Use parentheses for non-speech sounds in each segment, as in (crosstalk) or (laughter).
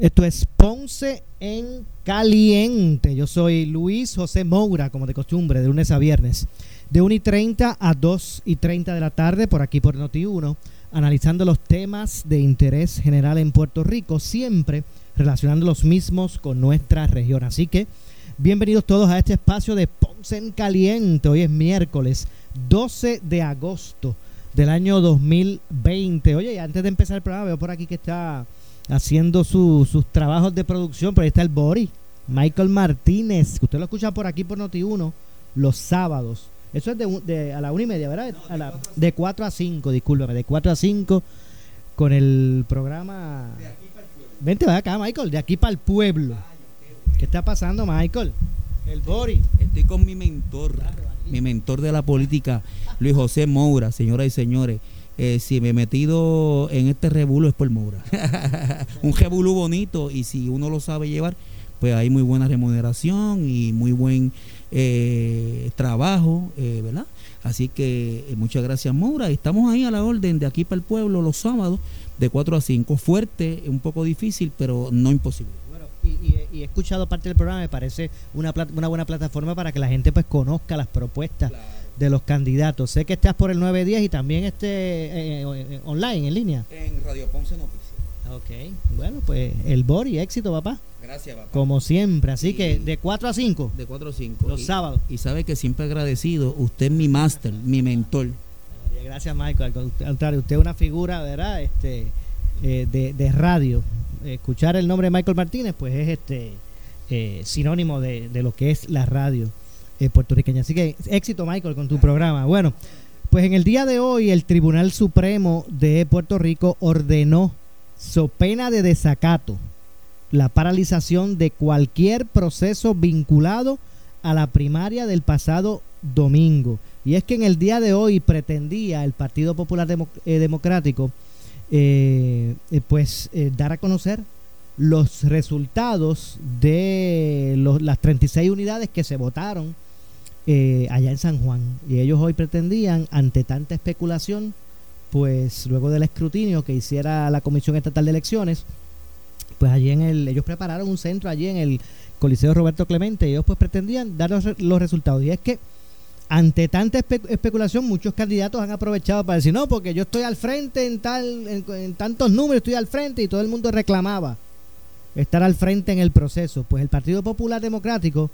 Esto es Ponce en Caliente. Yo soy Luis José Moura, como de costumbre, de lunes a viernes, de 1 y 30 a 2 y 30 de la tarde, por aquí por Noti1, analizando los temas de interés general en Puerto Rico, siempre relacionando los mismos con nuestra región. Así que, bienvenidos todos a este espacio de Ponce en Caliente. Hoy es miércoles 12 de agosto del año 2020. Oye, y antes de empezar el programa, veo por aquí que está haciendo sus trabajos de producción, pero ahí está el Bori, Michael Martínez, que usted lo escucha por aquí por Noti1 los sábados. Eso es de, a la una y media, ¿verdad? A la, de 4 a 5, discúlpame, de 4 a 5 con el programa... Vente, va acá, Michael, de aquí para el pueblo. ¿Qué está pasando, Michael? El Bori. Estoy con mi mentor, mi mentor de la política, Luis José Moura, señoras y señores. Eh, si me he metido en este rebulo es por Moura. (laughs) un rebulo bonito y si uno lo sabe llevar, pues hay muy buena remuneración y muy buen eh, trabajo, eh, ¿verdad? Así que muchas gracias Moura. Estamos ahí a la orden de aquí para el pueblo los sábados de 4 a 5. Fuerte, un poco difícil, pero no imposible y, he escuchado parte del programa, me parece una, una buena plataforma para que la gente pues conozca las propuestas de los candidatos. Sé que estás por el 910 y también este eh, eh, online, en línea. En Radio Ponce Noticias. Ok, bueno, pues el Bori, éxito, papá. Gracias, papá. Como siempre, así que de 4 a 5. De 4 a 5. Los sábados. Y sabe que siempre agradecido, usted es mi máster, mi mentor. Gracias, Michael. Al contrario, usted es una figura, ¿verdad? Este, eh, de, de radio escuchar el nombre de Michael Martínez, pues es este eh, sinónimo de, lo que es la radio eh, puertorriqueña. Así que éxito, Michael, con tu programa. Bueno, pues en el día de hoy el Tribunal Supremo de Puerto Rico ordenó, so pena de desacato, la paralización de cualquier proceso vinculado a la primaria del pasado domingo. Y es que en el día de hoy pretendía el Partido Popular eh, Democrático eh, eh, pues dar a conocer los resultados de las 36 unidades que se votaron allá en San Juan. Y ellos hoy pretendían, ante tanta especulación, pues luego del escrutinio que hiciera la Comisión Estatal de Elecciones, pues allí en el, ellos prepararon un centro allí en el Coliseo Roberto Clemente y ellos pues pretendían dar los resultados. Y es que ante tanta especulación, muchos candidatos han aprovechado para decir, no, porque yo estoy al frente en, tal, en, tantos números, estoy al frente y todo el mundo reclamaba estar al frente en el proceso. Pues el Partido Popular Democrático,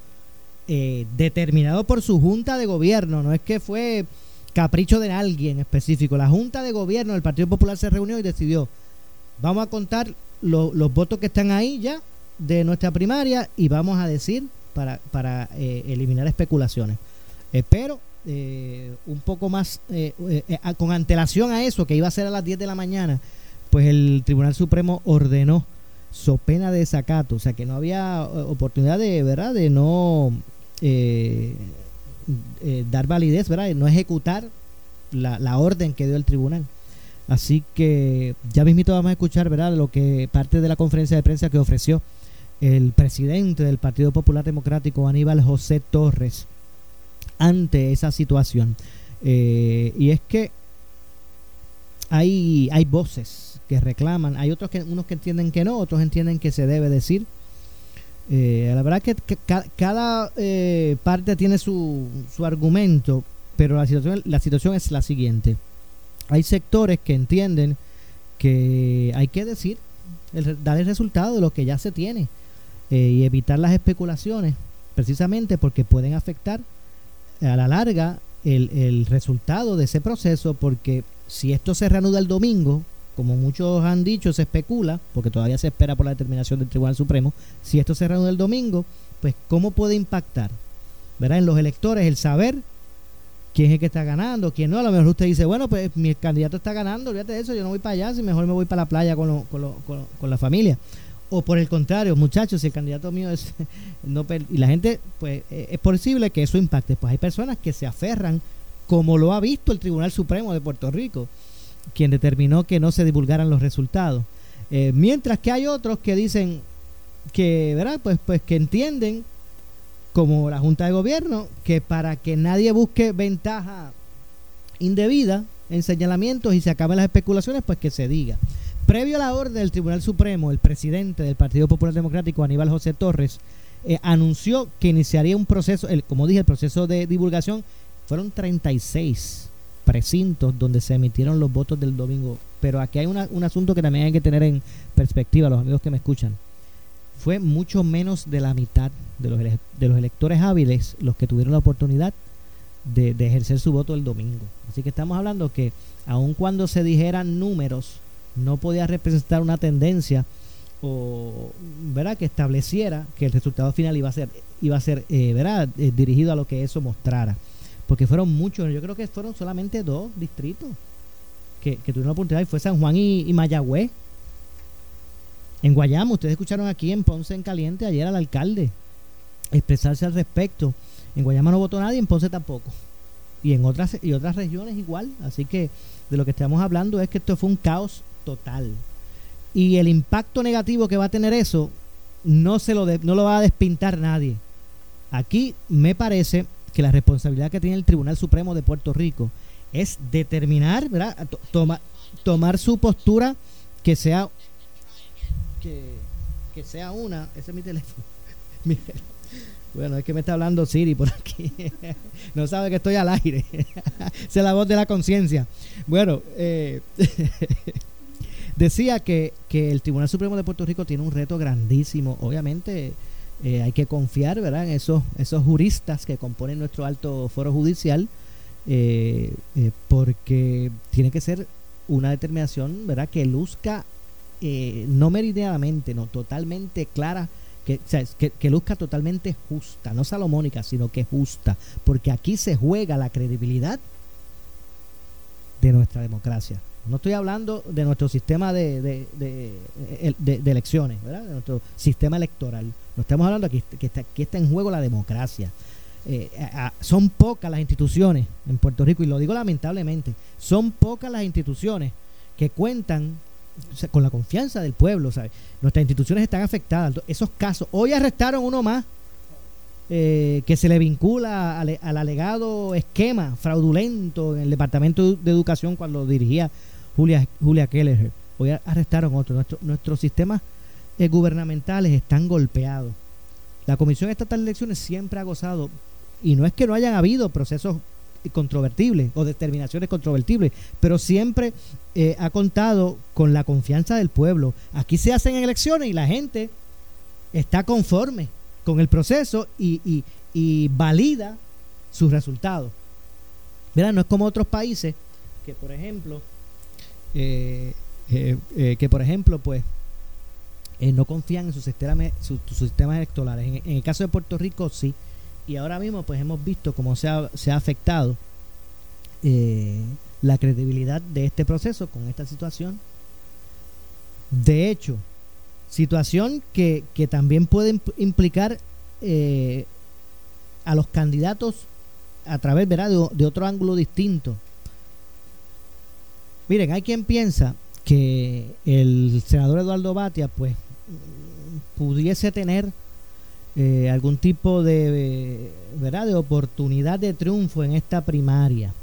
eh, determinado por su junta de gobierno, no es que fue capricho de alguien específico, la junta de gobierno del Partido Popular se reunió y decidió, vamos a contar los votos que están ahí ya de nuestra primaria y vamos a decir para, para eh, eliminar especulaciones. Espero eh, un poco más, eh, eh, con antelación a eso, que iba a ser a las 10 de la mañana, pues el Tribunal Supremo ordenó so pena de desacato, o sea que no había oportunidad de, ¿verdad?, de no dar validez, ¿verdad?, no ejecutar la, la orden que dio el tribunal. Así que ya mismito vamos a escuchar, ¿verdad?, lo que parte de la conferencia de prensa que ofreció el presidente del Partido Popular Democrático, Aníbal José Torres, ante esa situación. Eh, y es que hay, hay voces que reclaman, hay otros que unos que entienden que no, otros entienden que se debe decir. Eh, la verdad que, cada eh, parte tiene su, su argumento, pero la situación, la situación es la siguiente. Hay sectores que entienden que hay que decir, el, dar el resultado de lo que ya se tiene y evitar las especulaciones, precisamente porque pueden afectar a la larga el, el resultado de ese proceso, porque si esto se reanuda el domingo, como muchos han dicho, se especula, porque todavía se espera por la determinación del Tribunal Supremo, si esto se reanuda el domingo, pues cómo puede impactar, ¿verdad? En los electores el saber quién es el que está ganando, quién no. A lo mejor usted dice, bueno, pues mi candidato está ganando, olvídate de eso, yo no voy para allá, si mejor me voy para la playa con, lo, con, lo, con, la familia. O por el contrario, muchachos, si el candidato mío es (laughs) no y la gente, pues eh, es posible que eso impacte. Pues hay personas que se aferran, como lo ha visto el Tribunal Supremo de Puerto Rico, quien determinó que no se divulgaran los resultados. Eh, mientras que hay otros que dicen que, ¿verdad? Pues, pues que entienden como la Junta de Gobierno, que para que nadie busque ventaja indebida en señalamientos y se acaben las especulaciones, pues que se diga. Previo a la orden del Tribunal Supremo, el presidente del Partido Popular Democrático, Aníbal José Torres, eh, anunció que iniciaría un proceso, el, como dije, el proceso de divulgación. Fueron 36 precintos donde se emitieron los votos del domingo. Pero aquí hay un asunto que también hay que tener en perspectiva, los amigos que me escuchan fue mucho menos de la mitad de los, de los electores hábiles los que tuvieron la oportunidad de, ejercer su voto el domingo. Así que estamos hablando que aun cuando se dijeran números, no podía representar una tendencia o ¿verdad? que estableciera que el resultado final iba a ser iba a ser eh, ¿verdad? Eh, dirigido a lo que eso mostrara porque fueron muchos yo creo que fueron solamente dos distritos que, tuvieron la oportunidad y fue San Juan y, y Mayagüez en Guayama, ustedes escucharon aquí en Ponce en Caliente ayer al alcalde expresarse al respecto. En Guayama no votó nadie, en Ponce tampoco. Y en otras, y otras regiones igual. Así que de lo que estamos hablando es que esto fue un caos total. Y el impacto negativo que va a tener eso no, se lo, no lo va a despintar nadie. Aquí me parece que la responsabilidad que tiene el Tribunal Supremo de Puerto Rico es determinar, ¿verdad? tomar su postura que sea que, sea una. Ese es mi teléfono. (laughs) bueno, es que me está hablando Siri por aquí. (laughs) no sabe que estoy al aire. (laughs) Es la voz de la conciencia. Bueno, eh, decía que, que, el Tribunal Supremo de Puerto Rico tiene un reto grandísimo. Obviamente eh, hay que confiar ¿verdad? en esos, esos juristas que componen nuestro alto foro judicial. Eh, porque tiene que ser una determinación verdad que luzca eh, no meridianamente, no, totalmente clara, que, que, luzca totalmente justa, no salomónica, sino que justa, porque aquí se juega la credibilidad de nuestra democracia. No estoy hablando de nuestro sistema de, de, elecciones, ¿verdad? de nuestro sistema electoral. Estamos hablando aquí que está, que está en juego la democracia. Eh, son pocas las instituciones en Puerto Rico, y lo digo lamentablemente, son pocas las instituciones que cuentan con la confianza del pueblo, ¿sabes? Nuestras instituciones están afectadas. Esos casos, hoy arrestaron uno más eh, que se le vincula al, alegado esquema fraudulento en el Departamento de Educación cuando dirigía Julia, Julia Keller. Hoy arrestaron otro. nuestros sistemas eh, gubernamentales están golpeados. La Comisión Estatal de Elecciones siempre ha gozado, y no es que no hayan habido procesos controvertibles o determinaciones controvertibles, pero siempre eh, ha contado con la confianza del pueblo. Aquí se hacen elecciones y la gente está conforme con el proceso y, valida sus resultados. Mira, no es como otros países que, por ejemplo, eh, que por ejemplo, pues, no confían en sus sistemas, electorales. En, el caso de Puerto Rico, sí y ahora mismo pues hemos visto cómo se ha, se ha afectado eh, la credibilidad de este proceso con esta situación. De hecho, situación que, también puede implicar eh, a los candidatos a través De, de otro ángulo distinto. Miren, hay quien piensa que el senador Eduardo Batia pues pudiese tener eh, algún tipo de, ¿verdad? de oportunidad de triunfo en esta primaria.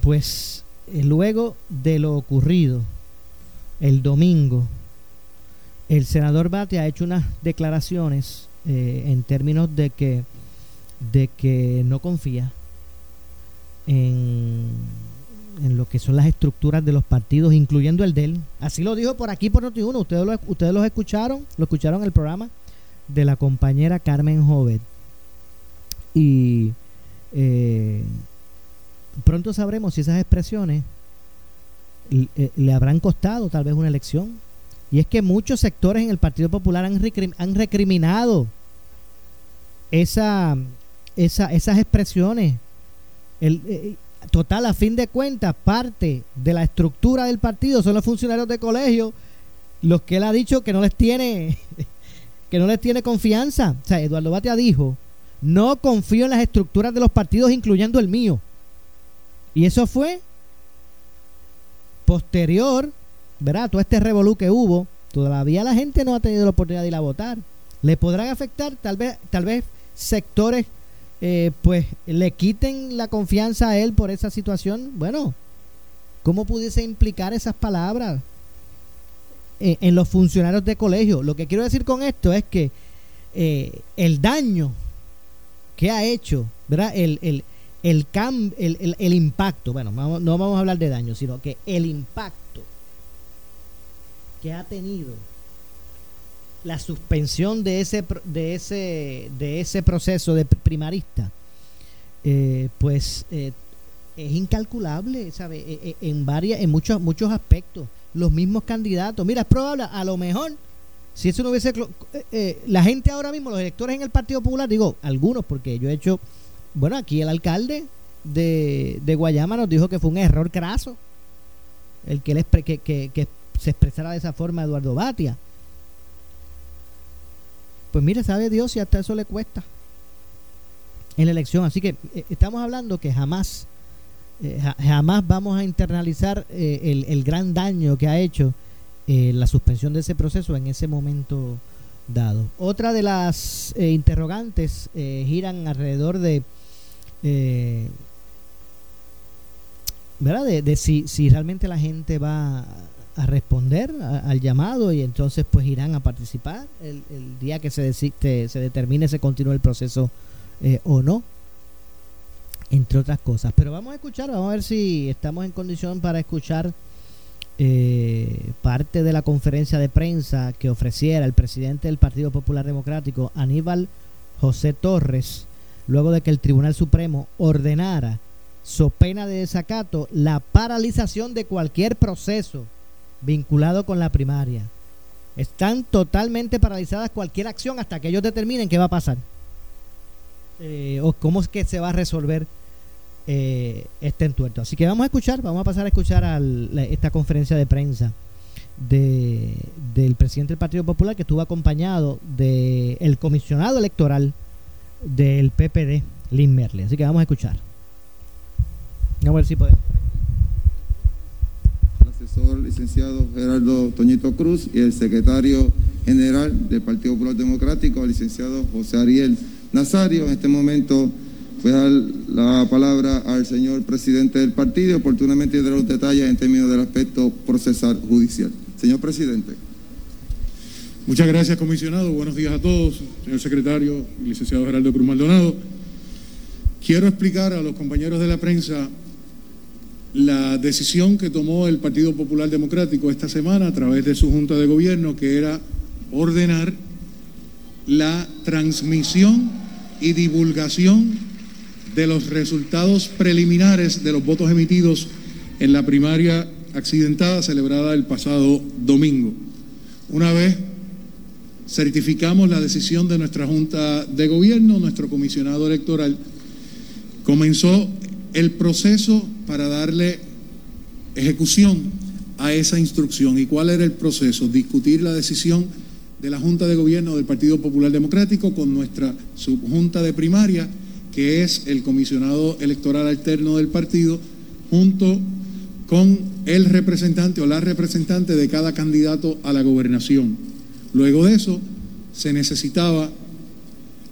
Pues eh, luego de lo ocurrido el domingo, el senador Bate ha hecho unas declaraciones eh, en términos de que, de que no confía en, en, lo que son las estructuras de los partidos, incluyendo el de él. Así lo dijo por aquí por Noti1. Ustedes lo, ustedes lo escucharon, lo escucharon en el programa de la compañera Carmen Jovet. Y eh, pronto sabremos si esas expresiones le, le habrán costado tal vez una elección. Y es que muchos sectores en el Partido Popular han, recrim- han recriminado esa, esa- esas expresiones. Eh, total, a fin de cuentas, parte de la estructura del partido son los funcionarios de colegio, los que él ha dicho que no les tiene, (laughs) que no les tiene confianza. O sea, Eduardo Batia dijo, no confío en las estructuras de los partidos, incluyendo el mío. Y eso fue posterior, ¿verdad? Todo este revolú que hubo, todavía la gente no ha tenido la oportunidad de ir a votar. Le podrán afectar, tal vez, tal vez sectores, eh, pues le quiten la confianza a él por esa situación. Bueno, ¿cómo pudiese implicar esas palabras en, en los funcionarios de colegio? Lo que quiero decir con esto es que eh, el daño que ha hecho, ¿verdad? El, el, el, cam- el- el impacto, bueno, vamos- no vamos a hablar de daño, sino que el impacto que ha tenido la suspensión de ese de ese de ese proceso de primarista eh, pues eh, es incalculable sabe Eh, eh, en varias en muchos muchos aspectos. Los mismos candidatos. Mira es probable a lo mejor si eso no hubiese eh, eh, la gente ahora mismo los electores en el Partido Popular digo algunos porque yo he hecho bueno aquí el alcalde de, de Guayama nos dijo que fue un error craso el que, expre- que, que- que se expresara de esa forma Eduardo Batia pues mire, sabe Dios si hasta eso le cuesta en la elección. Así que eh, estamos hablando que jamás, eh, ja- jamás vamos a internalizar eh, el, el gran daño que ha hecho la suspensión de ese proceso en ese momento dado. Otra de las interrogantes giran alrededor de, ¿verdad? De, de si, si realmente la gente va a responder al llamado y entonces pues irán a participar el, el día que se, desi- te- se determine si continúa el proceso eh, o no entre otras cosas. Pero vamos a escuchar vamos a ver si estamos en condición para escuchar eh, parte de la conferencia de prensa que ofreciera el presidente del Partido Popular Democrático Aníbal José Torres luego de que el Tribunal Supremo ordenara so pena de desacato la paralización de cualquier proceso vinculado con la primaria. Están totalmente paralizadas cualquier acción hasta que ellos determinen qué va a pasar. Eh, o cómo es que se va a resolver eh, este entuerto. Así que vamos a escuchar, vamos a pasar a escuchar al- la- esta conferencia de prensa de, del presidente del Partido Popular que estuvo acompañado del comisionado electoral del PPD, Lynn Merle. Así que vamos a escuchar. Vamos a ver si podemos. El asesor licenciado Gerardo Toñito Cruz y el secretario general del Partido Popular Democrático, el licenciado José Ariel Nazario. En este momento voy a dar la palabra al señor presidente del partido oportunamente dar los detalles en términos del aspecto procesal judicial. Señor presidente. Muchas gracias, comisionado. Buenos días a todos, señor secretario y licenciado Gerardo Cruz Maldonado. Quiero explicar a los compañeros de la prensa la decisión que tomó el Partido Popular Democrático esta semana a través de su Junta de Gobierno, que era ordenar la transmisión y divulgación de los resultados preliminares de los votos emitidos en la primaria accidentada celebrada el pasado domingo. Una vez certificamos la decisión de nuestra Junta de Gobierno, nuestro comisionado electoral comenzó el proceso para darle ejecución a esa instrucción. ¿Y cuál era el proceso? Discutir la decisión de la Junta de Gobierno del Partido Popular Democrático con nuestra subjunta de primaria, que es el comisionado electoral alterno del partido, junto con el representante o la representante de cada candidato a la gobernación. Luego de eso, se necesitaba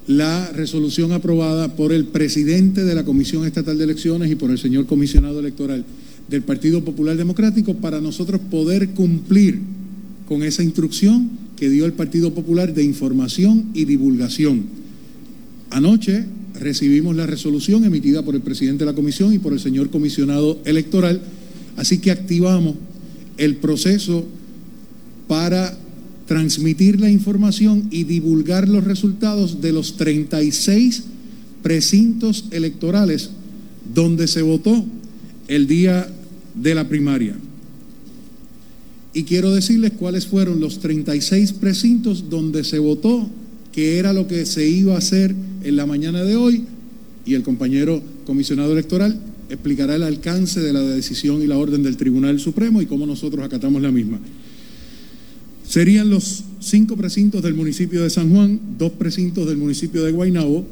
la resolución aprobada por el presidente de la Comisión Estatal de Elecciones y por el señor comisionado electoral del Partido Popular Democrático para nosotros poder cumplir con esa instrucción que dio el Partido Popular de información y divulgación. Anoche recibimos la resolución emitida por el presidente de la comisión y por el señor comisionado electoral, así que activamos el proceso para transmitir la información y divulgar los resultados de los 36 precintos electorales donde se votó el día de la primaria. Y quiero decirles cuáles fueron los 36 precintos donde se votó, que era lo que se iba a hacer en la mañana de hoy, y el compañero comisionado electoral explicará el alcance de la decisión y la orden del Tribunal Supremo y cómo nosotros acatamos la misma. Serían los cinco precintos del municipio de San Juan, dos precintos del municipio de Guaynabo,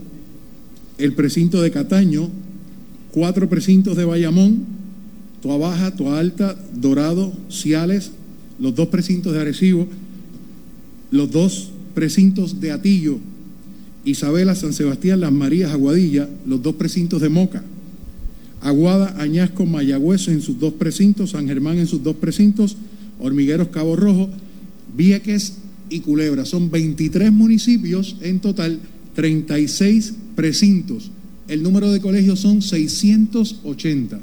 el precinto de Cataño, cuatro precintos de Bayamón, Toa Baja, Toa Alta, Dorado, Ciales, los dos precintos de Arecibo, los dos precintos de Atillo, Isabela, San Sebastián, Las Marías, Aguadilla, los dos precintos de Moca, Aguada, Añasco, Mayagüez en sus dos precintos, San Germán en sus dos precintos, Hormigueros, Cabo Rojo, Vieques y Culebra. Son 23 municipios en total, 36 precintos. El número de colegios son 680.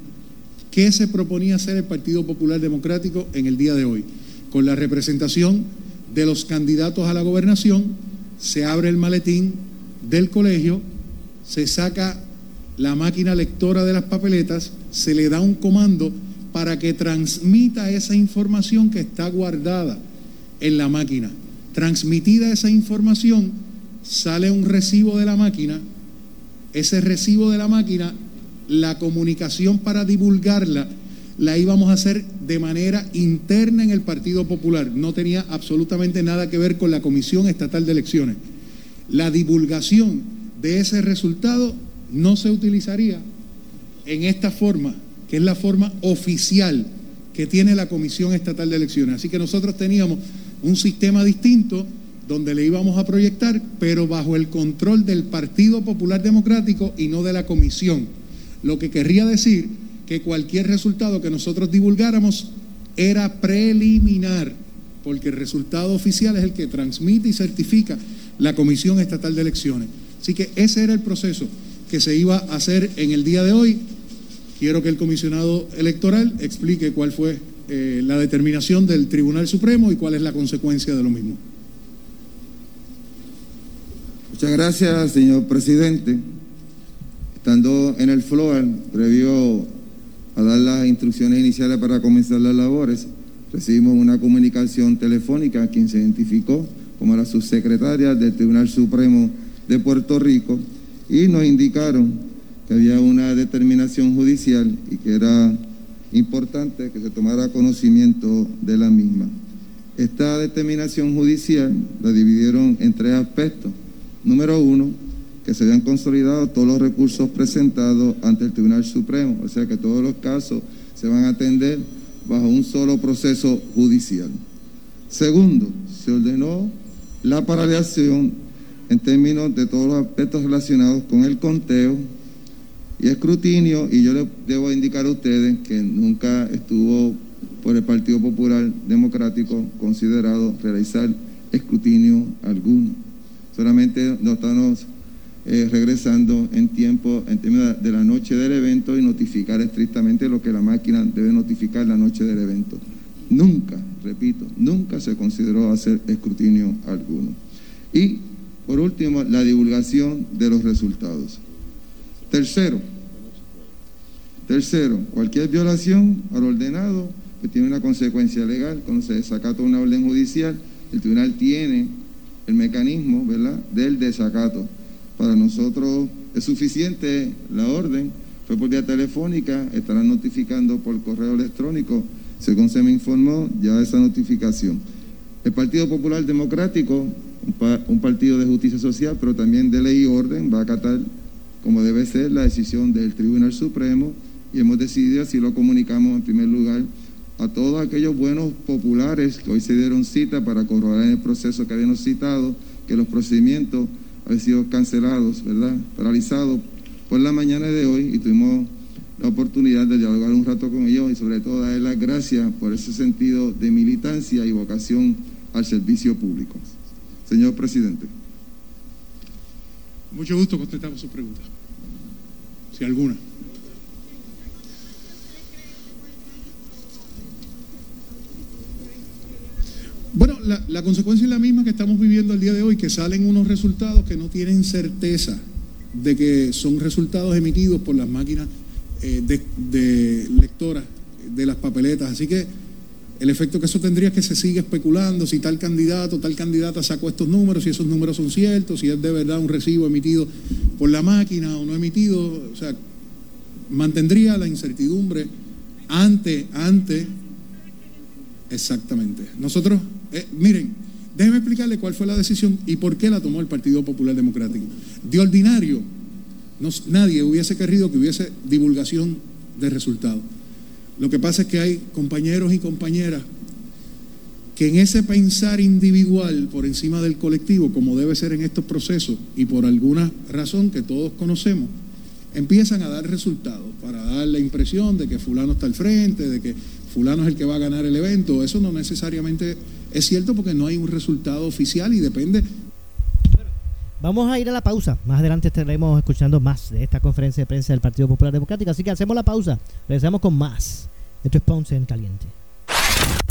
¿Qué se proponía hacer el Partido Popular Democrático en el día de hoy? Con la representación de los candidatos a la gobernación, se abre el maletín del colegio, se saca la máquina lectora de las papeletas, se le da un comando para que transmita esa información que está guardada en la máquina. Transmitida esa información, sale un recibo de la máquina, ese recibo de la máquina, la comunicación para divulgarla, la íbamos a hacer de manera interna en el Partido Popular. No tenía absolutamente nada que ver con la Comisión Estatal de Elecciones. La divulgación de ese resultado no se utilizaría en esta forma, que es la forma oficial que tiene la Comisión Estatal de Elecciones. Así que nosotros teníamos un sistema distinto donde le íbamos a proyectar, pero bajo el control del Partido Popular Democrático y no de la Comisión. Lo que querría decir que cualquier resultado que nosotros divulgáramos era preliminar, porque el resultado oficial es el que transmite y certifica la Comisión Estatal de Elecciones. Así que ese era el proceso que se iba a hacer en el día de hoy. Quiero que el comisionado electoral explique cuál fue eh, la determinación del Tribunal Supremo y cuál es la consecuencia de lo mismo. Muchas gracias, señor presidente. Estando en el floor, previo a dar las instrucciones iniciales para comenzar las labores, recibimos una comunicación telefónica a quien se identificó como la subsecretaria del Tribunal Supremo de Puerto Rico y nos indicaron que había una determinación judicial y que era importante que se tomara conocimiento de la misma. Esta determinación judicial la dividieron en tres aspectos. Número uno, que se habían consolidado todos los recursos presentados ante el Tribunal Supremo, o sea que todos los casos se van a atender bajo un solo proceso judicial. Segundo, se ordenó la paralización en términos de todos los aspectos relacionados con el conteo y escrutinio, y yo les debo indicar a ustedes que nunca estuvo por el Partido Popular Democrático considerado realizar escrutinio alguno. Solamente nos estamos eh, regresando en tiempo, en términos de la noche del evento y notificar estrictamente lo que la máquina debe notificar la noche del evento. Nunca, repito, nunca se consideró hacer escrutinio alguno. Y por último, la divulgación de los resultados. Tercero, tercero, cualquier violación al ordenado que tiene una consecuencia legal. Cuando se desacata una orden judicial, el tribunal tiene el mecanismo, ¿verdad?, del desacato. Para nosotros es suficiente la orden, fue por vía telefónica, estarán notificando por correo electrónico, según se me informó, ya esa notificación. El Partido Popular Democrático un, partido de justicia social, pero también de ley y orden, va a acatar como debe ser la decisión del Tribunal Supremo y hemos decidido, así lo comunicamos en primer lugar, a todos aquellos buenos populares que hoy se dieron cita para corroborar el proceso que habíamos citado, que los procedimientos habían sido cancelados, ¿verdad? Paralizados por la mañana de hoy y tuvimos la oportunidad de dialogar un rato con ellos y sobre todo darles las gracias por ese sentido de militancia y vocación al servicio público. Señor presidente. Mucho gusto contestamos su pregunta. Si alguna. Bueno, la, la, consecuencia es la misma que estamos viviendo el día de hoy, que salen unos resultados que no tienen certeza de que son resultados emitidos por las máquinas eh, de, de lectoras de las papeletas. Así que el efecto que eso tendría es que se sigue especulando si tal candidato, tal candidata sacó estos números, si esos números son ciertos, si es de verdad un recibo emitido por la máquina o no emitido. O sea, mantendría la incertidumbre ante, ante, exactamente. Nosotros, eh, miren, déjenme explicarle cuál fue la decisión y por qué la tomó el Partido Popular Democrático. De ordinario, nadie hubiese querido que hubiese divulgación de resultados. Lo que pasa es que hay compañeros y compañeras que en ese pensar individual por encima del colectivo, como debe ser en estos procesos, y por alguna razón que todos conocemos, empiezan a dar resultados para dar la impresión de que fulano está al frente, de que fulano es el que va a ganar el evento. Eso no necesariamente es cierto porque no hay un resultado oficial y depende. Vamos a ir a la pausa. Más adelante estaremos escuchando más de esta conferencia de prensa del Partido Popular Democrático. Así que hacemos la pausa. Regresamos con más. Esto es Ponce en Caliente.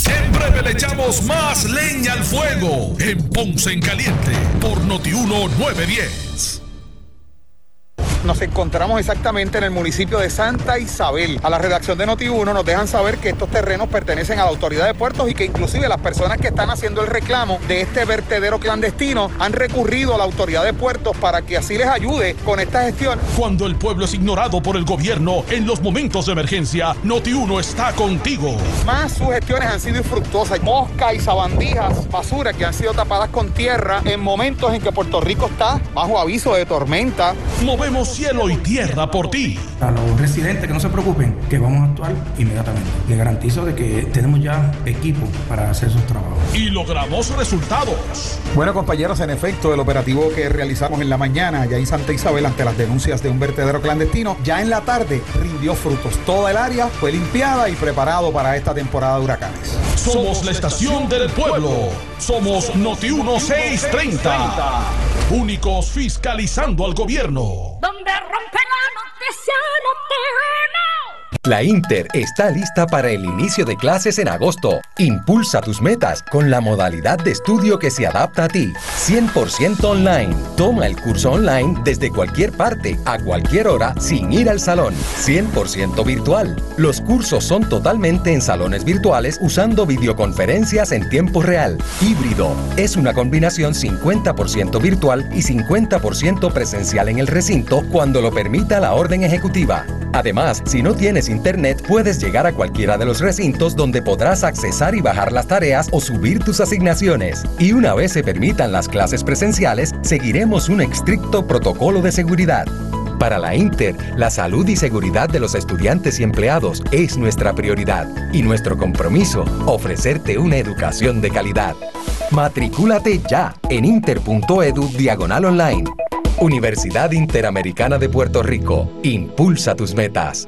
En breve le echamos más leña al fuego en Ponce en Caliente por Notiuno 910. Nos encontramos exactamente en el municipio de Santa Isabel. A la redacción de Noti1 nos dejan saber que estos terrenos pertenecen a la autoridad de puertos y que inclusive las personas que están haciendo el reclamo de este vertedero clandestino han recurrido a la autoridad de puertos para que así les ayude con esta gestión. Cuando el pueblo es ignorado por el gobierno en los momentos de emergencia, Noti1 está contigo. Más sus gestiones han sido infructuosas. Mosca y sabandijas, basura que han sido tapadas con tierra en momentos en que Puerto Rico está bajo aviso de tormenta. Movemos cielo y tierra por ti. A los residentes que no se preocupen, que vamos a actuar inmediatamente. Les garantizo de que tenemos ya equipo para hacer esos trabajos. Y logramos resultados. Bueno, compañeros, en efecto, el operativo que realizamos en la mañana ya en Santa Isabel ante las denuncias de un vertedero clandestino, ya en la tarde rindió frutos. Toda el área fue limpiada y preparado para esta temporada de huracanes. Somos la estación del pueblo. Somos Noti 1630. Únicos fiscalizando al gobierno. Donde rompe la noticia La Inter está lista para el inicio de clases en agosto. Impulsa tus metas con la modalidad de estudio que se adapta a ti. 100% online. Toma el curso online desde cualquier parte, a cualquier hora, sin ir al salón. 100% virtual. Los cursos son totalmente en salones virtuales usando videoconferencias en tiempo real. Híbrido. Es una combinación 50% virtual y 50% presencial en el recinto cuando lo permita la orden ejecutiva. Además, si no tienes internet, puedes llegar a cualquiera de los recintos donde podrás accesar y bajar las tareas o subir tus asignaciones. Y una vez se permitan las clases presenciales, seguiremos un estricto protocolo de seguridad. Para la Inter, la salud y seguridad de los estudiantes y empleados es nuestra prioridad y nuestro compromiso, ofrecerte una educación de calidad. Matricúlate ya en inter.edu diagonal online. Universidad Interamericana de Puerto Rico. Impulsa tus metas.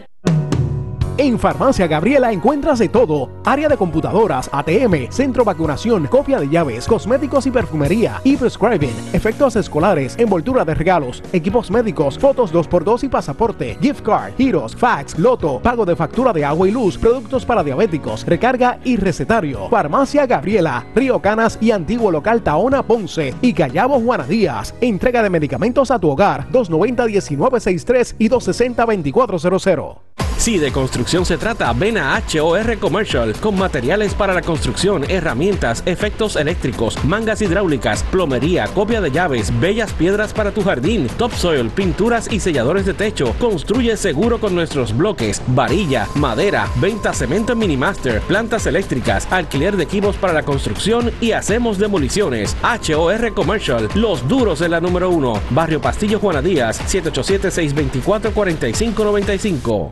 En Farmacia Gabriela encuentras de todo. Área de computadoras, ATM, centro vacunación, copia de llaves, cosméticos y perfumería, e-prescribing, efectos escolares, envoltura de regalos, equipos médicos, fotos 2x2 y pasaporte, gift card, giros, fax, loto, pago de factura de agua y luz, productos para diabéticos, recarga y recetario. Farmacia Gabriela, Río Canas y antiguo local Taona Ponce y Callabo Juana Díaz. Entrega de medicamentos a tu hogar 290-1963 y 260-2400. Si de construcción se trata, ven a HOR Commercial con materiales para la construcción, herramientas, efectos eléctricos, mangas hidráulicas, plomería, copia de llaves, bellas piedras para tu jardín, topsoil, pinturas y selladores de techo. Construye seguro con nuestros bloques, varilla, madera, venta cemento en Minimaster, plantas eléctricas, alquiler de equipos para la construcción y hacemos demoliciones. HOR Commercial, los duros de la número uno. Barrio Pastillo Juana Díaz, 787-624-4595.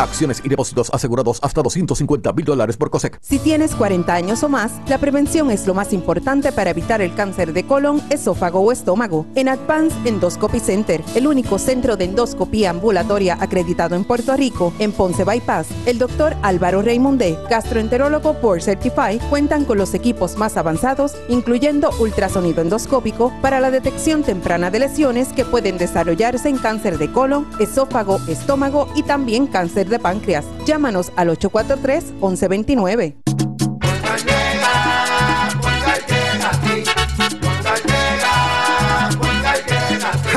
Acciones y depósitos asegurados hasta 250 mil dólares por COSEC. Si tienes 40 años o más, la prevención es lo más importante para evitar el cáncer de colon, esófago o estómago. En Advance Endoscopy Center, el único centro de endoscopía ambulatoria acreditado en Puerto Rico, en Ponce Bypass, el doctor Álvaro Raymondé, gastroenterólogo por Certify, cuentan con los equipos más avanzados, incluyendo ultrasonido endoscópico, para la detección temprana de lesiones que pueden desarrollarse en cáncer de colon, esófago, estómago y también cáncer de páncreas. Llámanos al 843-1129.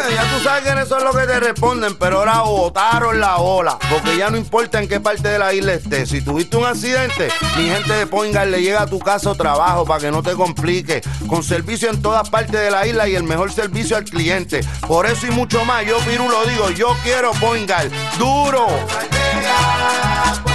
(laughs) Ya tú sabes que eso es lo que te responden, pero ahora botaron la ola. Porque ya no importa en qué parte de la isla estés. Si tuviste un accidente, mi gente de Poingal le llega a tu casa o trabajo para que no te complique. Con servicio en todas partes de la isla y el mejor servicio al cliente. Por eso y mucho más, yo Piru lo digo, yo quiero Poingal. ¡Duro! Venga, pues.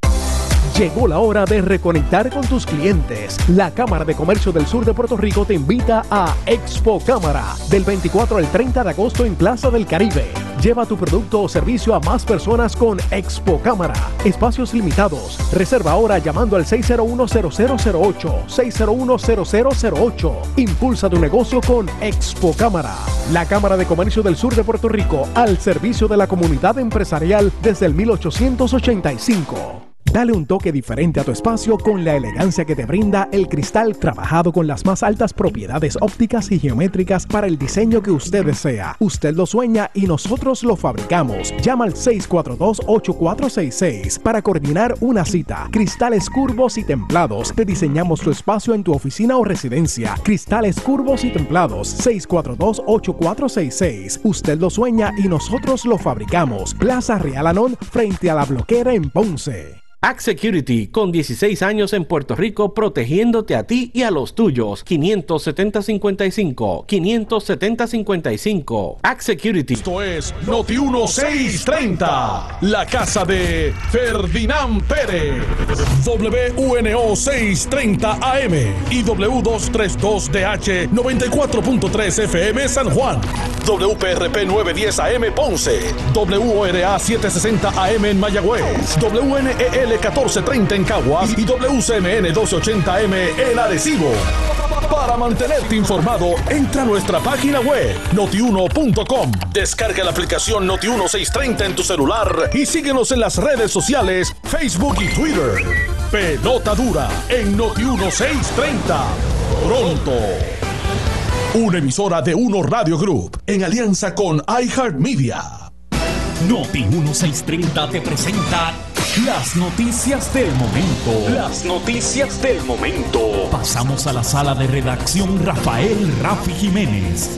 Llegó la hora de reconectar con tus clientes. La Cámara de Comercio del Sur de Puerto Rico te invita a Expo Cámara del 24 al 30 de agosto en Plaza del Caribe. Lleva tu producto o servicio a más personas con Expo Cámara. Espacios limitados. Reserva ahora llamando al 601-0008. 601-0008. Impulsa tu negocio con Expo Cámara. La Cámara de Comercio del Sur de Puerto Rico al servicio de la comunidad empresarial desde el 1885. Dale un toque diferente a tu espacio con la elegancia que te brinda el cristal trabajado con las más altas propiedades ópticas y geométricas para el diseño que usted desea. Usted lo sueña y nosotros lo fabricamos. Llama al 642-8466 para coordinar una cita. Cristales curvos y templados. Te diseñamos tu espacio en tu oficina o residencia. Cristales curvos y templados. 642-8466. Usted lo sueña y nosotros lo fabricamos. Plaza Real Anón frente a la bloquera en Ponce. Act Security, con 16 años en Puerto Rico, protegiéndote a ti y a los tuyos. 570-55. 570-55. Act Security. Esto es Noti 1630, la casa de Ferdinand Pérez. WUNO 630 AM y W232DH 94.3 FM San Juan. WPRP 910 AM Ponce. WORA 760 AM en Mayagüez. WNEL 1430 en Caguas y WCMN 1280M en Arecibo. Para mantenerte informado, entra a nuestra página web notiuno.com. Descarga la aplicación Noti1630 en tu celular y síguenos en las redes sociales, Facebook y Twitter. Pelota dura en Noti1630. Pronto. Una emisora de Uno Radio Group en alianza con iHeartMedia. Noti 1630 te presenta las noticias del momento. Las noticias del momento. Pasamos a la sala de redacción Rafael Rafi Jiménez.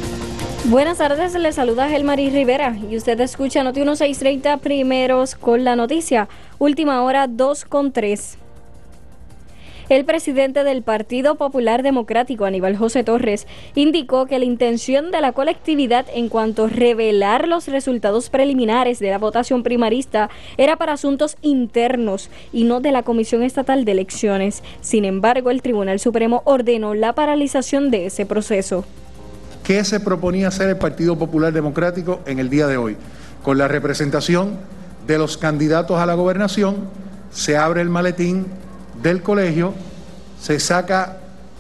Buenas tardes, le saluda Gelmarí Rivera y usted escucha Noti 1630 primeros con la noticia. Última hora 2 con 3. El presidente del Partido Popular Democrático, Aníbal José Torres, indicó que la intención de la colectividad en cuanto a revelar los resultados preliminares de la votación primarista era para asuntos internos y no de la Comisión Estatal de Elecciones. Sin embargo, el Tribunal Supremo ordenó la paralización de ese proceso. ¿Qué se proponía hacer el Partido Popular Democrático en el día de hoy? Con la representación de los candidatos a la gobernación, se abre el maletín del colegio, se saca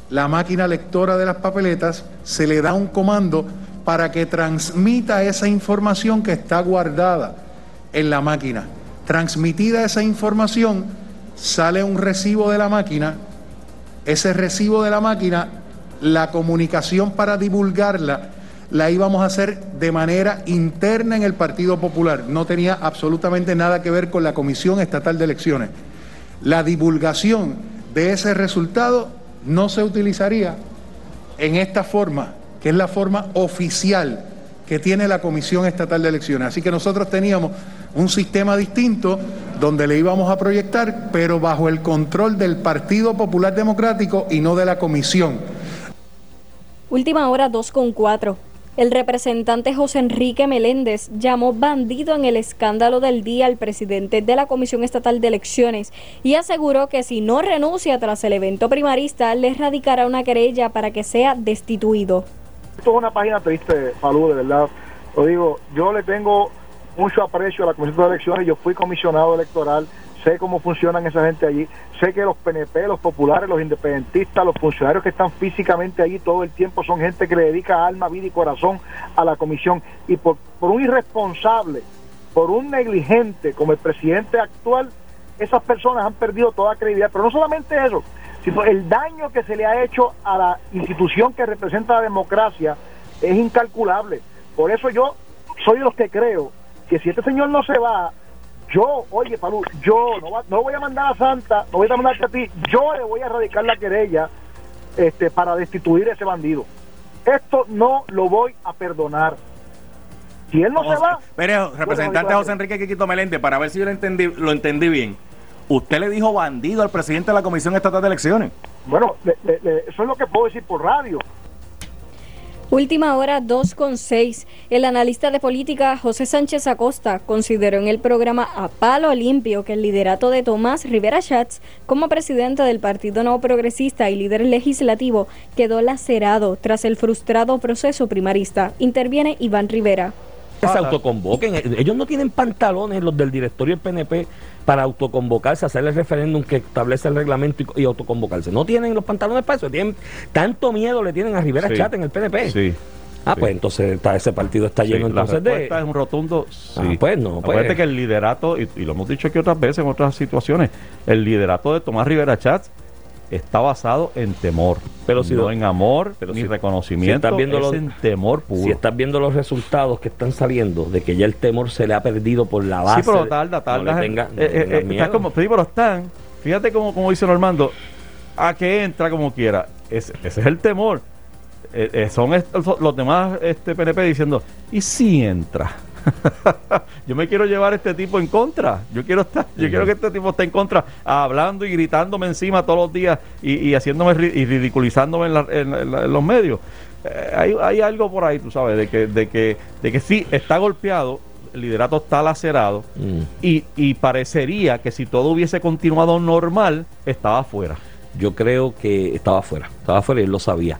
la máquina lectora de las papeletas, se le da un comando para que transmita esa información que está guardada en la máquina. Transmitida esa información, sale un recibo de la máquina. Ese recibo de la máquina, la comunicación para divulgarla, la íbamos a hacer de manera interna en el Partido Popular. No tenía absolutamente nada que ver con la Comisión Estatal de Elecciones. La divulgación de ese resultado no se utilizaría en esta forma, que es la forma oficial que tiene la Comisión Estatal de Elecciones. Así que nosotros teníamos un sistema distinto donde le íbamos a proyectar, pero bajo el control del Partido Popular Democrático y no de la Comisión. Última hora 2 con 4. El representante José Enrique Meléndez llamó bandido en el escándalo del día al presidente de la Comisión Estatal de Elecciones y aseguró que si no renuncia tras el evento primarista, le radicará una querella para que sea destituido. Esto es una página triste, Falú, de verdad. Lo digo, yo le tengo mucho aprecio a la Comisión de Elecciones, yo fui comisionado electoral, sé cómo funcionan esa gente allí, sé que los PNP, los populares, los independentistas, los funcionarios que están físicamente allí todo el tiempo son gente que le dedica alma, vida y corazón a la comisión. Y por, un irresponsable, por un negligente como el presidente actual, esas personas han perdido toda credibilidad. Pero no solamente eso, sino el daño que se le ha hecho a la institución que representa la democracia es incalculable. Por eso yo soy de los que creo que si este señor no se va, yo, oye, Palú, yo no, va- no voy a mandar a Santa, no voy a mandarte a ti, yo le voy a erradicar la querella este, para destituir a ese bandido. Esto no lo voy a perdonar. Si él no se va, Mire, representante José Enrique Quiquito Meléndez, para ver si yo lo entendí, lo entendí bien. Usted le dijo bandido al presidente de la Comisión Estatal de Elecciones. bueno, le- le- le- eso es lo que puedo decir por radio. Última hora 2 con 6. El analista de política José Sánchez Acosta consideró en el programa A Palo Limpio que el liderato de Tomás Rivera Schatz como presidente del Partido Nuevo Progresista y líder legislativo quedó lacerado tras el frustrado proceso primarista. Interviene Iván Rivera. que se autoconvoquen. Ellos no tienen pantalones, los del directorio del PNP, para autoconvocarse, hacer el referéndum que establece el reglamento y, y autoconvocarse. No tienen los pantalones para eso. Tienen, tanto miedo le tienen a Rivera Sí. Chat en el PNP. Sí. Ah, Sí. pues entonces está, ese partido está lleno Sí, la entonces de... respuesta es un rotundo sí. Ah, pues no, pues. Acuérdate que el liderato, y, y lo hemos dicho aquí otras veces en otras situaciones, el liderato de Tomás Rivera Chats está basado en temor, Pero si no en amor pero ni si- reconocimiento, si estás viendo es los- en temor puro. Si estás viendo los resultados que están saliendo, de que ya el temor se le ha perdido por la base. sí, pero tarda, no tarda. tenga- no Eh, eh, eh, como, sí, pero están, fíjate como, como dice Normando, a que entra como quiera. Es- ese es el temor. Eh, son los demás este PNP diciendo, ¿y si entra? (laughs) yo me quiero llevar a este tipo en contra. Yo quiero estar, yo quiero que este tipo esté en contra, hablando y gritándome encima todos los días y, y haciéndome y ridiculizándome en, la- en la- en los medios. Eh, hay, hay algo por ahí, tú sabes, de que, de que, de que sí está golpeado, el liderato está lacerado Mm. y, y parecería que si todo hubiese continuado normal, estaba afuera. Yo creo que estaba afuera. Estaba afuera y él lo sabía.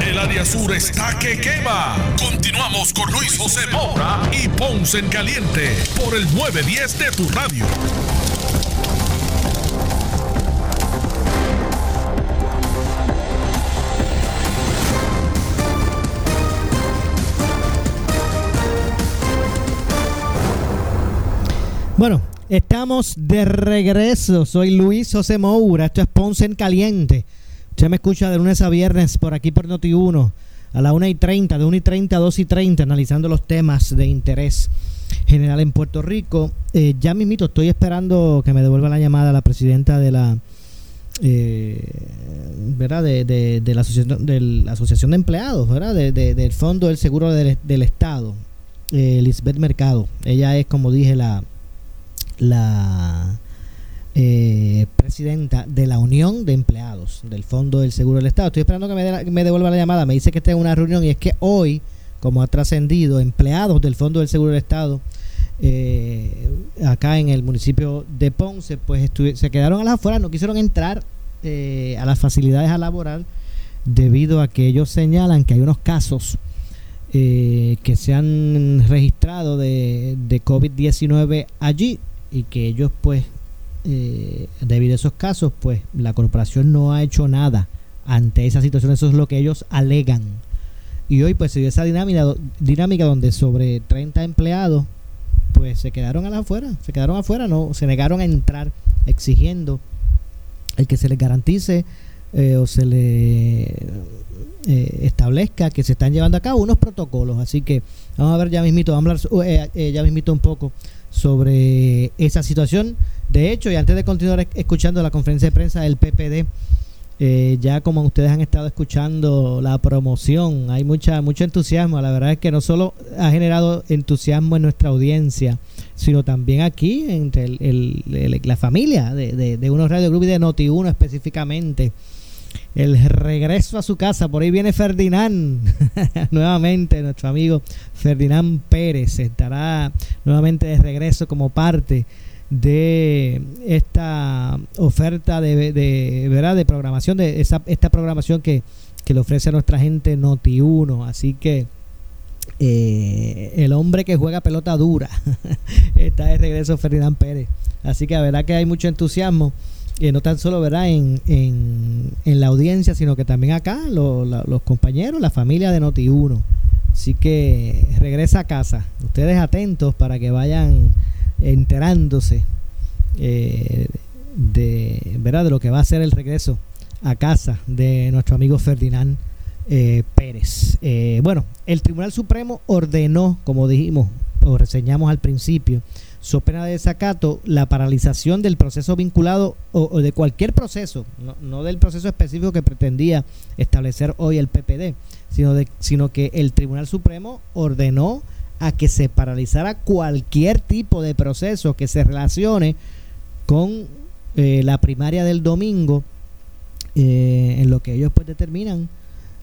El área sur está que quema. Continuamos con Luis José Moura y Ponce en Caliente por el 910 de tu radio. Bueno, estamos de regreso. Soy Luis José Moura. Esto es Ponce en Caliente. Usted me escucha de lunes a viernes por aquí por Noti1 a la 1 y 30, de 1 y 30 a 2 y 30, analizando los temas de interés general en Puerto Rico. Eh, ya mismito estoy esperando que me devuelva la llamada la presidenta de la eh, ¿verdad? De, de- de la asociación de la asociación de empleados, ¿verdad? De- de- del fondo del seguro del, estado, eh, Lisbeth Mercado. Ella es, como dije, la, la eh, presidenta de la Unión de Empleados del Fondo del Seguro del Estado. Estoy esperando que me, de- me devuelva la llamada. Me dice que está en una reunión y es que hoy, como ha trascendido, empleados del Fondo del Seguro del Estado eh, acá en el municipio de Ponce, pues se quedaron a las afueras, no quisieron entrar eh, a las facilidades a laborar debido a que ellos señalan que hay unos casos eh, que se han registrado de, de COVID-19 allí y que ellos pues eh, debido a esos casos pues la corporación no ha hecho nada ante esa situación. Eso es lo que ellos alegan. Y hoy pues se dio esa dinámica, dinámica donde sobre 30 empleados pues se quedaron a afuera se quedaron afuera no se negaron a entrar exigiendo el que se les garantice eh, o se le eh, establezca que se están llevando a cabo unos protocolos. Así que vamos a ver ya mismito, vamos a hablar eh, eh, ya mismito un poco sobre esa situación. De hecho, y antes de continuar esc- escuchando la conferencia de prensa del PPD, eh, ya como ustedes han estado escuchando la promoción, hay mucha mucho entusiasmo. La verdad es que no solo ha generado entusiasmo en nuestra audiencia, sino también aquí entre el- el- el- la familia de, de, de unos Radio Group y de Noti1 específicamente. El regreso a su casa, por ahí viene Ferdinand, (laughs) nuevamente nuestro amigo Ferdinand Pérez estará nuevamente de regreso como parte de esta oferta de, ¿verdad? de programación, de esta programación que, que le ofrece a nuestra gente Noti1. Así que eh, el hombre que juega pelota dura (laughs) está de regreso Ferdinand Pérez. Así que la verdad que hay mucho entusiasmo. Eh, no tan solo verdad en, en, en la audiencia, sino que también acá los compañeros, la familia de Noti1. Así que regresa a casa. Ustedes atentos para que vayan enterándose eh, de, ¿verdad? de lo que va a ser el regreso a casa de nuestro amigo Ferdinand eh, Pérez. Eh, bueno, el Tribunal Supremo ordenó, como dijimos o reseñamos al principio, so pena de desacato, la paralización del proceso vinculado o, o de cualquier proceso, no, no del proceso específico que pretendía establecer hoy el PPD, sino, de, sino que el Tribunal Supremo ordenó a que se paralizara cualquier tipo de proceso que se relacione con eh, la primaria del domingo, eh, en lo que ellos pues determinan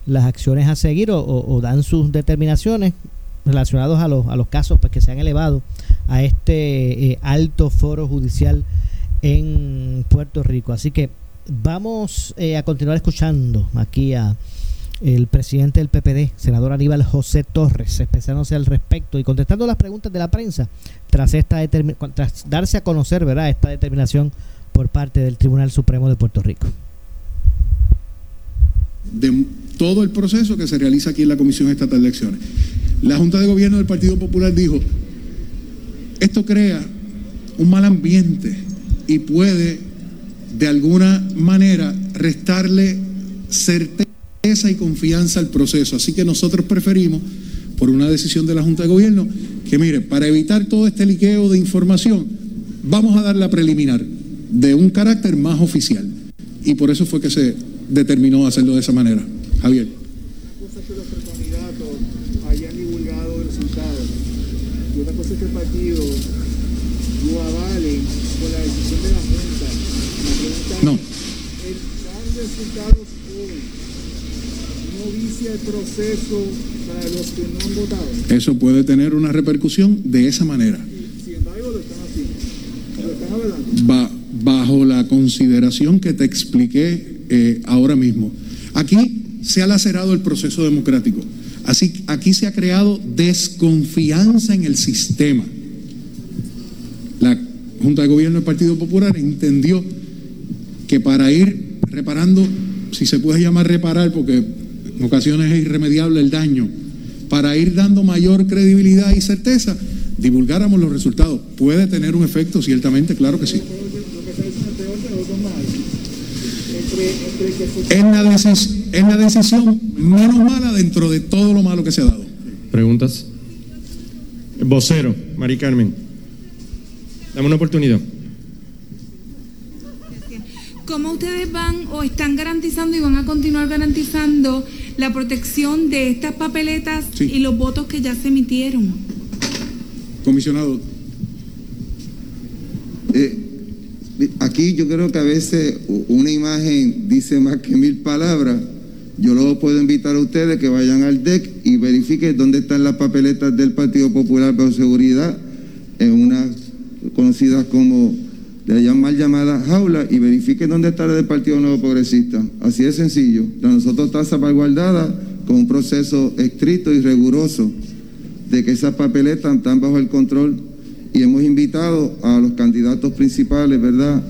las acciones a seguir o, o- o dan sus determinaciones relacionados a los, a los casos pues, que se han elevado a este eh, alto foro judicial en Puerto Rico. Así que vamos eh, a continuar escuchando aquí a el presidente del PPD, senador Aníbal José Torres, expresándose al respecto y contestando las preguntas de la prensa tras esta tras darse a conocer, ¿verdad?, esta determinación por parte del Tribunal Supremo de Puerto Rico. de todo el proceso que se realiza aquí en la Comisión Estatal de Elecciones. La Junta de Gobierno del Partido Popular dijo, esto crea un mal ambiente y puede de alguna manera restarle certeza y confianza al proceso. Así que nosotros preferimos, por una decisión de la Junta de Gobierno, que mire, para evitar todo este liqueo de información, vamos a dar la preliminar de un carácter más oficial. Y por eso fue que se determinó hacerlo de esa manera. Javier. cosa es que los precandidatos hayan divulgado resultados y otra cosa es que el partido lo avale con la decisión de la Junta. La pregunta No. es, dar resultados hoy no vicia el proceso para los que no han votado. Eso puede tener una repercusión de esa manera, Sin embargo, lo están haciendo. Lo están hablando. ba- bajo la consideración que te expliqué eh, ahora mismo. Aquí se ha lacerado el proceso democrático. Así, aquí se ha creado desconfianza en el sistema. La Junta de Gobierno del Partido Popular entendió que para ir reparando, si se puede llamar reparar, porque en ocasiones es irremediable el daño, para ir dando mayor credibilidad y certeza, divulgáramos los resultados. Puede tener un efecto, ciertamente, claro que sí. Es la, decis- es la decisión menos mala dentro de todo lo malo que se ha dado. Preguntas. Vocero, Mari Carmen. Dame una oportunidad. ¿Cómo ustedes van o están garantizando y van a continuar garantizando la protección de estas papeletas y los votos que ya se emitieron? Comisionado. Eh, aquí yo creo que a veces una imagen dice más que mil palabras. Yo luego puedo invitar a ustedes que vayan al DEC y verifiquen dónde están las papeletas del Partido Popular por Seguridad, en unas conocidas como de mal llamada jaula, y verifiquen dónde está la del Partido Nuevo Progresista. Así de sencillo. La nosotros está salvaguardada con un proceso estricto y riguroso de que esas papeletas están bajo el control y hemos invitado a los candidatos principales, ¿verdad?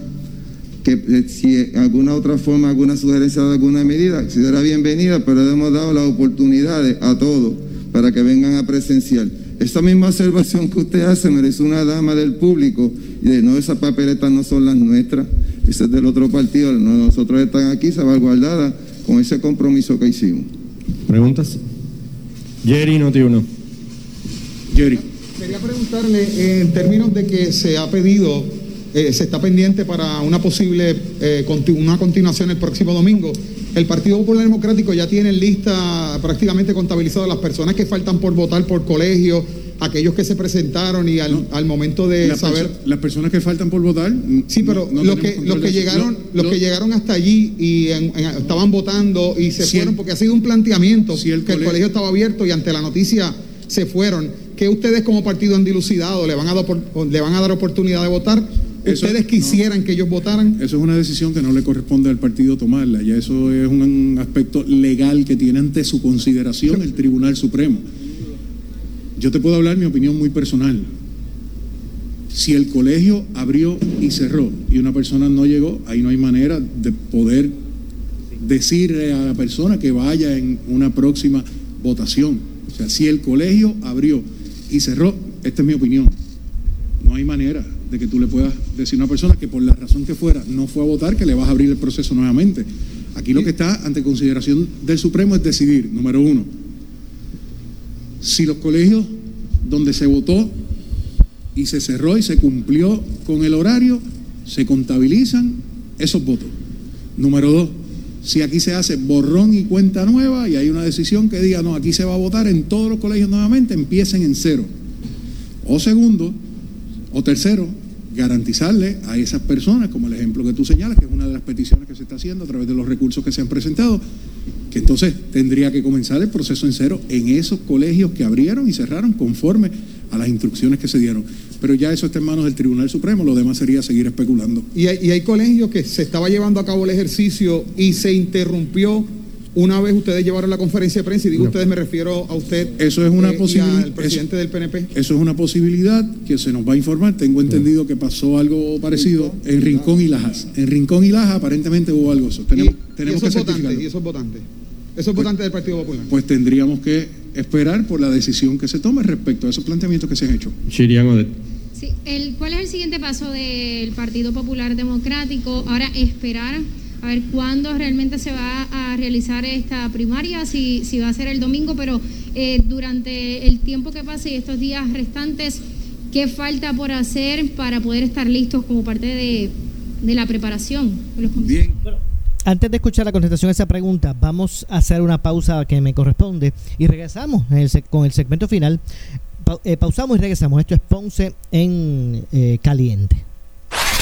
Que eh, si alguna otra forma, alguna sugerencia de alguna medida, será bienvenida, pero le hemos dado las oportunidades a todos para que vengan a presenciar. Esa misma observación que usted hace merece una dama del público y de no, esas papeletas no son las nuestras, esas es del otro partido, nosotros están aquí salvaguardadas con ese compromiso que hicimos. ¿Preguntas? Jerry, noti uno. Jerry. Quería preguntarle en términos de que se ha pedido, eh, se está pendiente para una posible eh, una continuación el próximo domingo. El Partido Popular Democrático ya tiene en lista prácticamente contabilizado las personas que faltan por votar por colegio, aquellos que se presentaron y al, al momento de saber las personas que faltan por votar sí pero los que los que llegaron los que llegaron hasta allí y estaban votando y se fueron porque ha sido un planteamiento que el colegio estaba abierto y ante la noticia se fueron. Que ustedes como partido han dilucidado le van a dar le van a dar oportunidad de votar ¿Ustedes quisieran que ellos votaran? Eso es una decisión que no le corresponde al partido tomarla. Ya eso es un aspecto legal que tiene ante su consideración el Tribunal Supremo. Yo te puedo hablar mi opinión muy personal. Si el colegio abrió y cerró y una persona no llegó, ahí no hay manera de poder decirle a la persona que vaya en una próxima votación. O sea, si el colegio abrió y cerró, esta es mi opinión, no hay manera de que tú le puedas decir a una persona que por la razón que fuera no fue a votar, que le vas a abrir el proceso nuevamente. Aquí lo que está ante consideración del Supremo es decidir, número uno, si los colegios donde se votó y se cerró y se cumplió con el horario, se contabilizan esos votos. Número dos, si aquí se hace borrón y cuenta nueva y hay una decisión que diga, no, aquí se va a votar en todos los colegios nuevamente, empiecen en cero. O segundo, o tercero, garantizarle a esas personas, como el ejemplo que tú señalas, que es una de las peticiones que se está haciendo a través de los recursos que se han presentado, que entonces tendría que comenzar el proceso en cero en esos colegios que abrieron y cerraron conforme a las instrucciones que se dieron. Pero ya eso está en manos del Tribunal Supremo, lo demás sería seguir especulando. Y hay, y hay colegios que se estaba llevando a cabo el ejercicio y se interrumpió una vez ustedes llevaron la conferencia de prensa, y digo ustedes, me refiero a usted. Eso es una eh, posibilidad. el presidente del PNP. Eso es una posibilidad que se nos va a informar. Tengo entendido que pasó algo parecido en Rincón y Lajas. En Rincón y Lajas aparentemente hubo algo. Eso. Tenemos, tenemos esos que votantes, y esos votantes. Esos votantes del Partido Popular. Pues tendríamos que esperar por la decisión que se tome respecto a esos planteamientos que se han hecho. Sí, el, ¿Cuál es el siguiente paso del Partido Popular Democrático? Ahora esperar a ver cuándo realmente se va a realizar esta primaria, si, si va a ser el domingo, pero eh, durante el tiempo que pase y estos días restantes, ¿qué falta por hacer para poder estar listos como parte de, la preparación? Bien. Antes de escuchar la contestación a esa pregunta, vamos a hacer una pausa que me corresponde y regresamos con el segmento final. Eh, pausamos y regresamos. Esto es Ponce en eh, Caliente.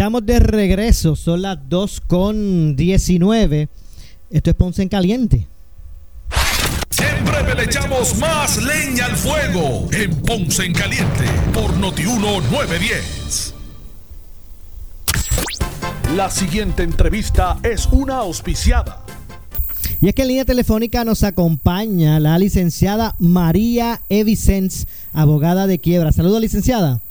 estamos de regreso. Son las 2 con 19. Esto es Ponce en Caliente. En breve le echamos más leña al fuego en Ponce en Caliente por Notiuno 910. La siguiente entrevista es una auspiciada. Y es que en línea telefónica nos acompaña la licenciada María Evicens, abogada de quiebra. Saludos, licenciada.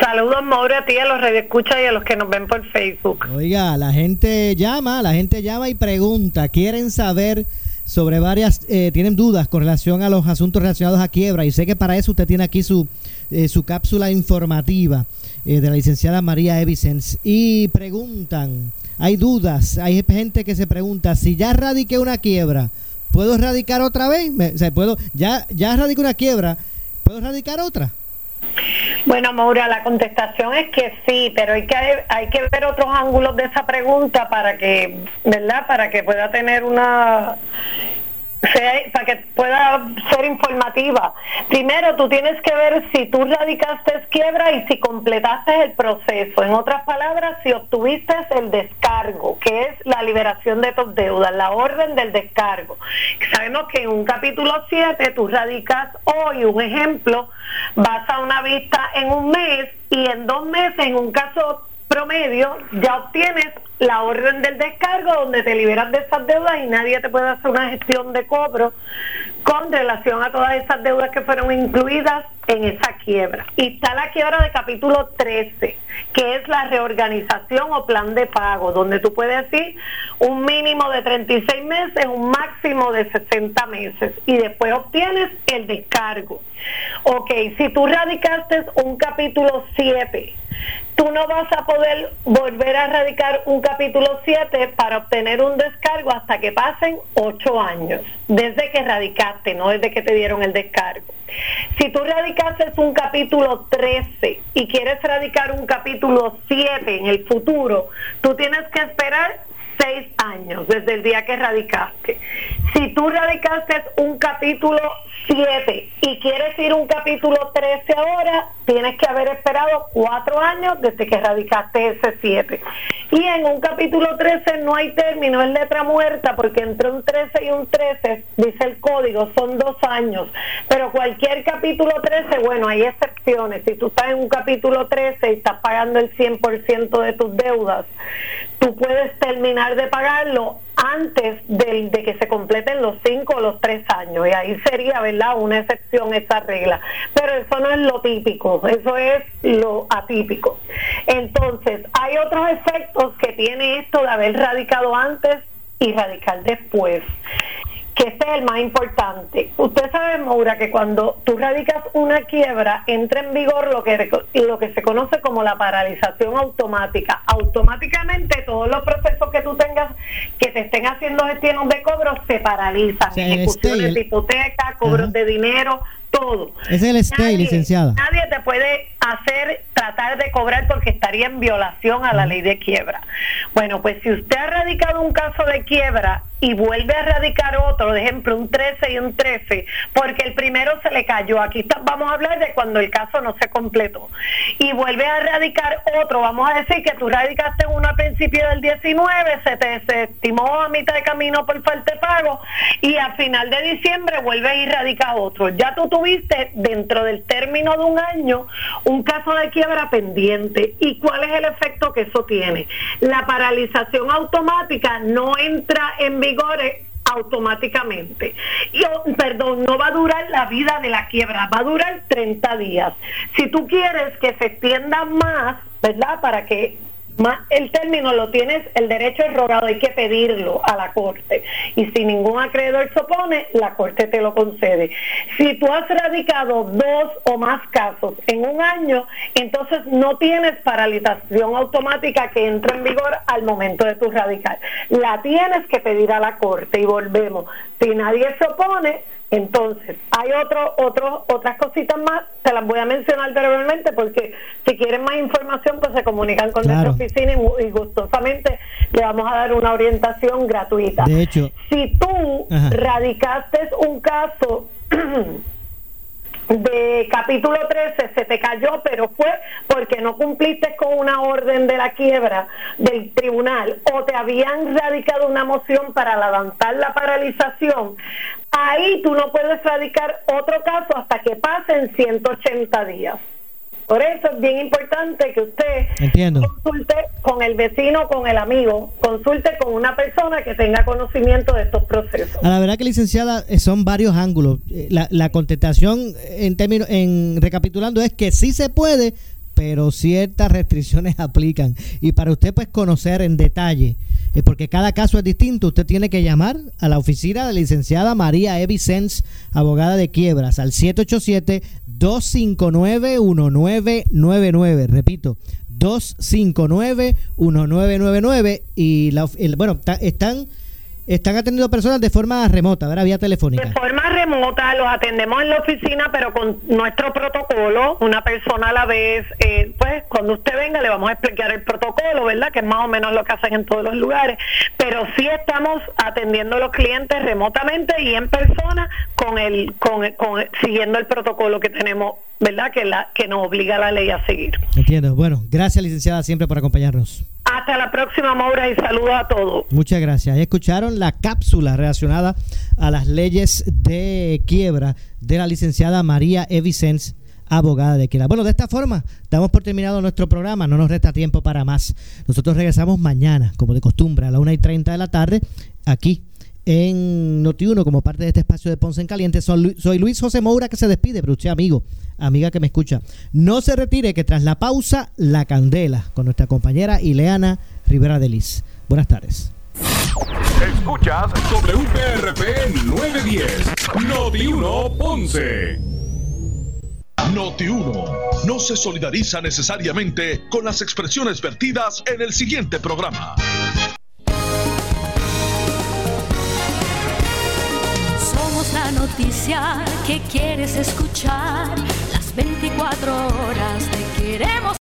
Saludos, Mauro, a ti, a los radioescuchas y a los que nos ven por Facebook. Oiga, la gente llama, la gente llama y pregunta, quieren saber sobre varias, eh, tienen dudas con relación a los asuntos relacionados a quiebra y sé que para eso usted tiene aquí su, eh, su cápsula informativa eh, de la licenciada María Evicens y preguntan, hay dudas, hay gente que se pregunta, si ya radiqué una quiebra, ¿puedo radicar otra vez? Me- o sea, ¿puedo, ya, ya radiqué una quiebra, ¿puedo radicar otra? Bueno, Maura, la contestación es que sí, pero hay que hay que ver otros ángulos de esa pregunta para que, ¿verdad? Para que pueda tener una sea- para que pueda ser informativa. Primero, tú tienes que ver si tú radicaste quiebra y si completaste el proceso. En otras palabras, si obtuviste el descargo, que es la liberación de tus deudas, la orden del descargo. Sabemos que en un capítulo 7 tú radicas hoy, un ejemplo, vas a una vista en un mes y en dos meses, en un caso promedio, ya obtienes la orden del descargo donde te liberas de esas deudas y nadie te puede hacer una gestión de cobro con relación a todas esas deudas que fueron incluidas en esa quiebra. Y está la quiebra de capítulo 13, que es la reorganización o plan de pago, donde tú puedes decir un mínimo de 36 meses, un máximo de 60 meses, y después obtienes el descargo. Ok, si tú radicaste un capítulo 7, tú no vas a poder volver a radicar un capítulo 7 para obtener un descargo hasta que pasen 8 años, desde que radicaste, no desde que te dieron el descargo. Si tú radicaste un capítulo 13 y quieres radicar un capítulo 7 en el futuro, tú tienes que esperar 6 años desde el día que radicaste. Si tú radicaste un capítulo 7 y quieres ir un capítulo 13 ahora, tienes que haber esperado 4 años desde que radicaste ese 7. Y en un capítulo 13 no hay término, es letra muerta, porque entre un 13 y un 13, dice el código, son dos años. Pero cualquier capítulo 13, bueno, hay excepciones. Si tú estás en un capítulo 13 y estás pagando el 100% de tus deudas, tú puedes terminar de pagarlo antes de, que se completen los 5 o los 3 años. Y ahí sería, ¿verdad?, una excepción esa regla. Pero eso no es lo típico, eso es lo atípico. Entonces, hay otros efectos que tiene esto de haber radicado antes y radicar después que este es el más importante. Usted sabe, Maura, que cuando tú radicas una quiebra, entra en vigor lo que, lo que se conoce como la paralización automática. Automáticamente todos los procesos que tú tengas que te estén haciendo gestiones de cobro se paralizan. O sea, Ejecuciones el- de hipoteca, cobros Ajá. de dinero, todo. Ese es el stay, licenciada. Nadie te puede hacer, tratar de cobrar porque estaría en violación a la ley de quiebra. Bueno, pues si usted ha radicado un caso de quiebra y vuelve a radicar otro, por ejemplo, un 13 y un 13, porque el primero se le cayó. Aquí está- vamos a hablar de cuando el caso no se completó. Y vuelve a radicar otro, vamos a decir que tú radicaste uno a principio del 19, se te se estimó a mitad de camino por falta de pago y a final de diciembre vuelve y radica otro. Ya tú tuviste dentro del término de un año un caso de quiebra pendiente. ¿Y cuál es el efecto que eso tiene? La paralización automática no entra en vigor automáticamente. Y, oh, perdón, no va a durar la vida de la quiebra, va a durar 30 días. Si tú quieres que se extienda más, ¿verdad? Para que el término lo tienes, el derecho es rogado, hay que pedirlo a la corte. Y si ningún acreedor se opone, la corte te lo concede. Si tú has radicado dos o más casos en un año, entonces no tienes paralización automática que entra en vigor al momento de tu radicar. La tienes que pedir a la corte y volvemos. Si nadie se opone, entonces, hay otro, otro, otras cositas más, te las voy a mencionar brevemente porque si quieren más información, pues se comunican con Claro. nuestra oficina y, y gustosamente le vamos a dar una orientación gratuita. De hecho, Si tú Ajá. radicaste un caso (clears throat) de capítulo 13 se te cayó, pero fue porque no cumpliste con una orden de la quiebra del tribunal o te habían radicado una moción para levantar la paralización, ahí tú no puedes radicar otro caso hasta que pasen 180 días. Por eso es bien importante que usted Entiendo. consulte con el vecino, con el amigo, consulte con una persona que tenga conocimiento de estos procesos. A la verdad que licenciada eh, son varios ángulos. Eh, La, la contestación en términos, en recapitulando es que sí se puede, pero ciertas restricciones (laughs) aplican. Y para usted pues conocer en detalle, eh, porque cada caso es distinto, usted tiene que llamar a la oficina de la licenciada María Evicens, abogada de quiebras, al 787-259-1999. Repito, 259-1999. Y la, el- bueno, ta- están, están atendiendo personas de forma remota, ¿verdad? Vía telefónica. De forma remota los atendemos en la oficina, pero con nuestro protocolo, una persona a la vez. eh, pues cuando usted venga le vamos a explicar el protocolo, ¿verdad? Que es más o menos lo que hacen en todos los lugares. Pero sí estamos atendiendo a los clientes remotamente y en persona con el, con, con- siguiendo el protocolo que tenemos, ¿verdad? Que la que nos obliga la ley a seguir. Entiendo. Bueno, gracias licenciada siempre por acompañarnos. Hasta la próxima, Maura, y saludos a todos. Muchas gracias. Escucharon la cápsula relacionada a las leyes de quiebra de la licenciada María Evicens, abogada de quiebra. Bueno, de esta forma, damos por terminado nuestro programa. No nos resta tiempo para más. Nosotros regresamos mañana, como de costumbre, a la 1 y 30 de la tarde, aquí en Noti1, como parte de este espacio de Ponce en Caliente. Soy Lu- soy Luis José Moura que se despide, pero usted, amigo, amiga que me escucha, no se retire, que tras la pausa, la candela con nuestra compañera Ileana Rivera de Liz. Buenas tardes. Escuchas WPRP 910, Noti 1 Ponce. Noti 1 no se solidariza necesariamente con las expresiones vertidas en el siguiente programa. La noticia que quieres escuchar. Las 24 horas te queremos